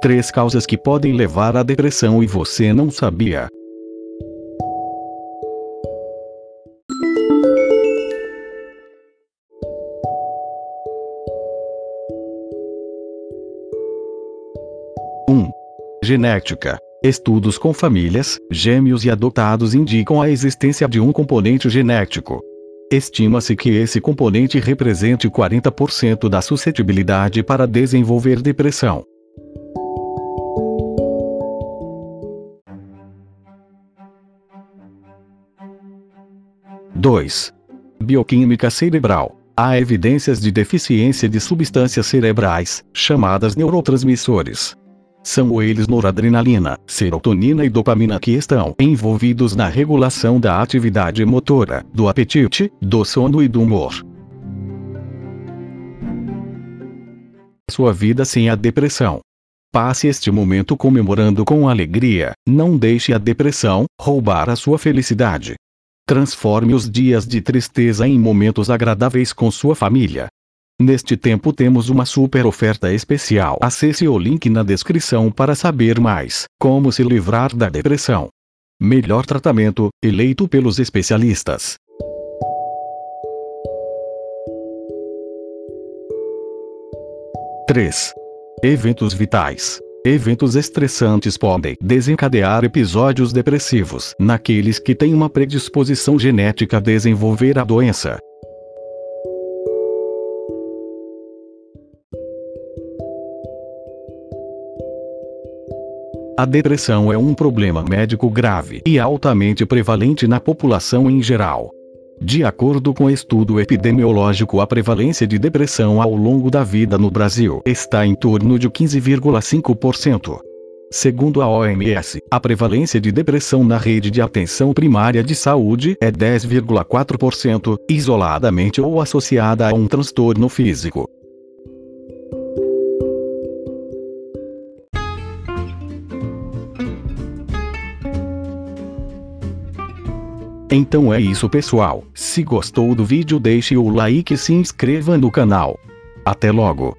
Três causas que podem levar à depressão e você não sabia. Um. Genética. Estudos com famílias, gêmeos e adotados indicam a existência de um componente genético. Estima-se que esse componente represente 40% da suscetibilidade para desenvolver depressão. 2. Bioquímica cerebral. Há evidências de deficiência de substâncias cerebrais, chamadas neurotransmissores. São eles noradrenalina, serotonina e dopamina que estão envolvidos na regulação da atividade motora, do apetite, do sono e do humor. Sua vida sem a depressão. Passe este momento comemorando com alegria, não deixe a depressão roubar a sua felicidade. Transforme os dias de tristeza em momentos agradáveis com sua família. Neste tempo temos uma super oferta especial. Acesse o link na descrição para saber mais como se livrar da depressão. Melhor tratamento, eleito pelos especialistas. Três. Eventos vitais. Eventos estressantes podem desencadear episódios depressivos naqueles que têm uma predisposição genética a desenvolver a doença. A depressão é um problema médico grave e altamente prevalente na população em geral. De acordo com estudo epidemiológico, a prevalência de depressão ao longo da vida no Brasil está em torno de 15,5%. Segundo a OMS, a prevalência de depressão na rede de atenção primária de saúde é 10,4%, isoladamente ou associada a um transtorno físico. Então é isso pessoal, se gostou do vídeo deixe o like e se inscreva no canal. Até logo!